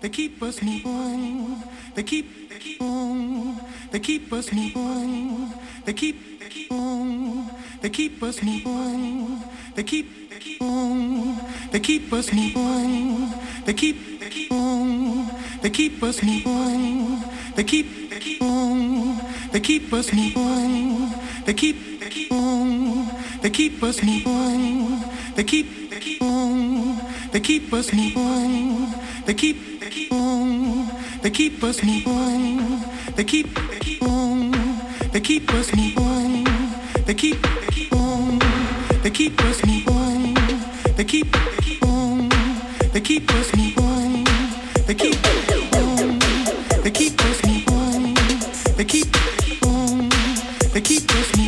they keep us moving. They keep, they keep they keep us moving. They keep, they keep they keep us moving. They keep, they keep they keep us moving. They keep, they keep they keep us moving. They keep, they keep they keep us moving. They keep, they keep they keep us moving. They keep, they keep they keep us moving. They keep, they keep on, they keep us moving. They keep, they keep on, they keep us moving. They keep, they keep on, they keep us moving. They keep, they keep on, they keep us moving. They keep, on, they keep us moving. They keep on, they keep us moving.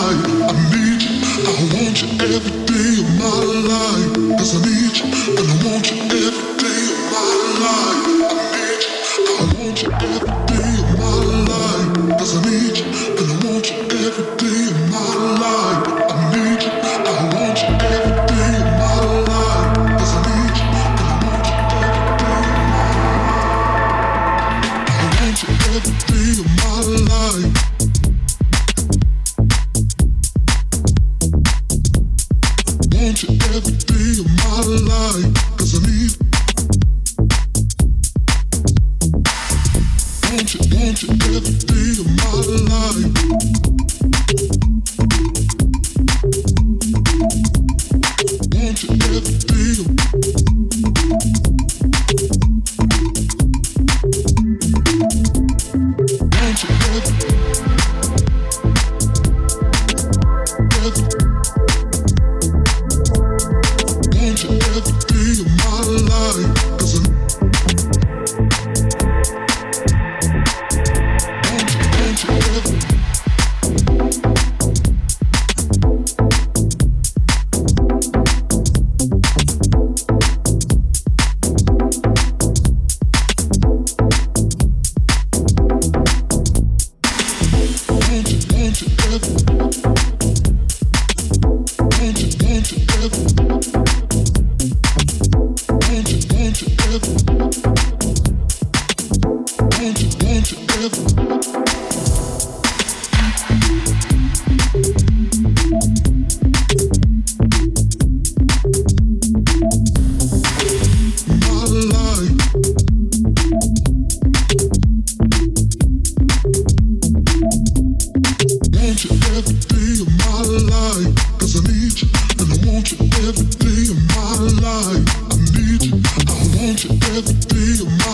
I need you, I want you every day of my. Cause I need you, and I want you every day of my life. to ever be a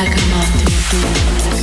I can take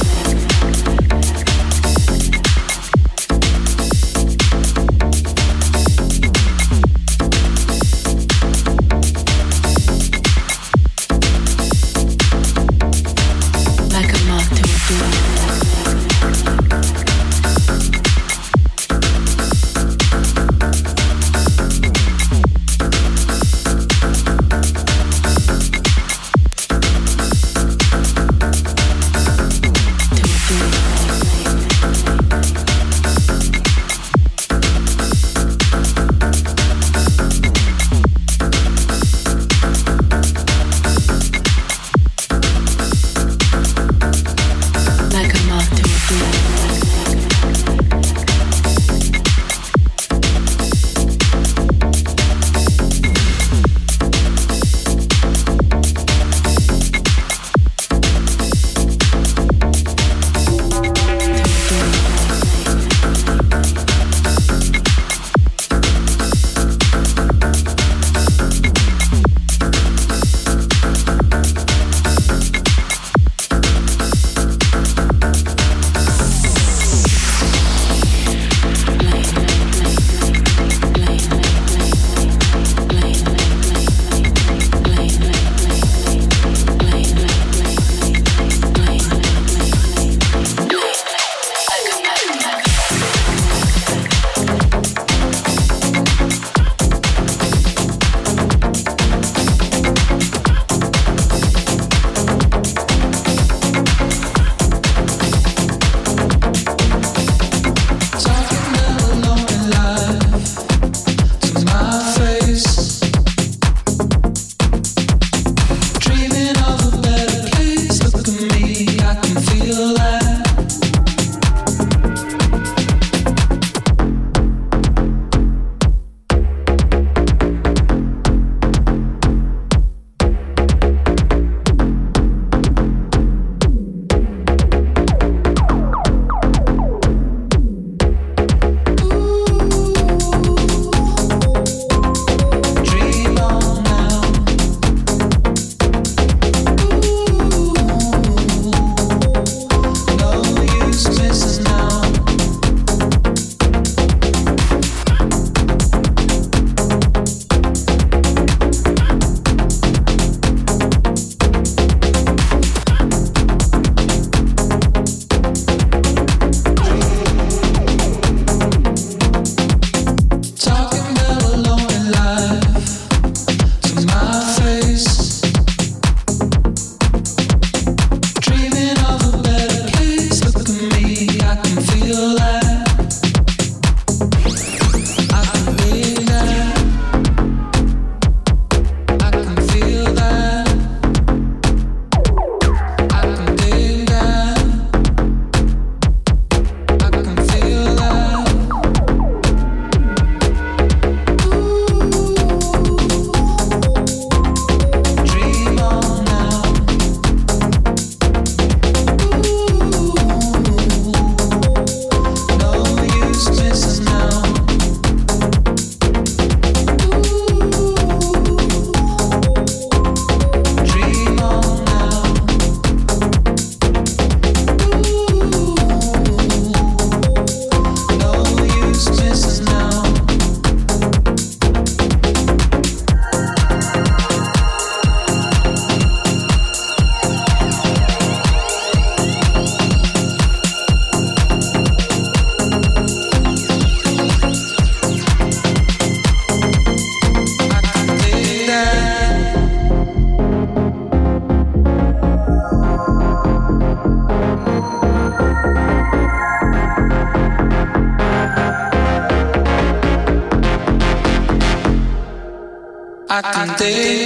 that.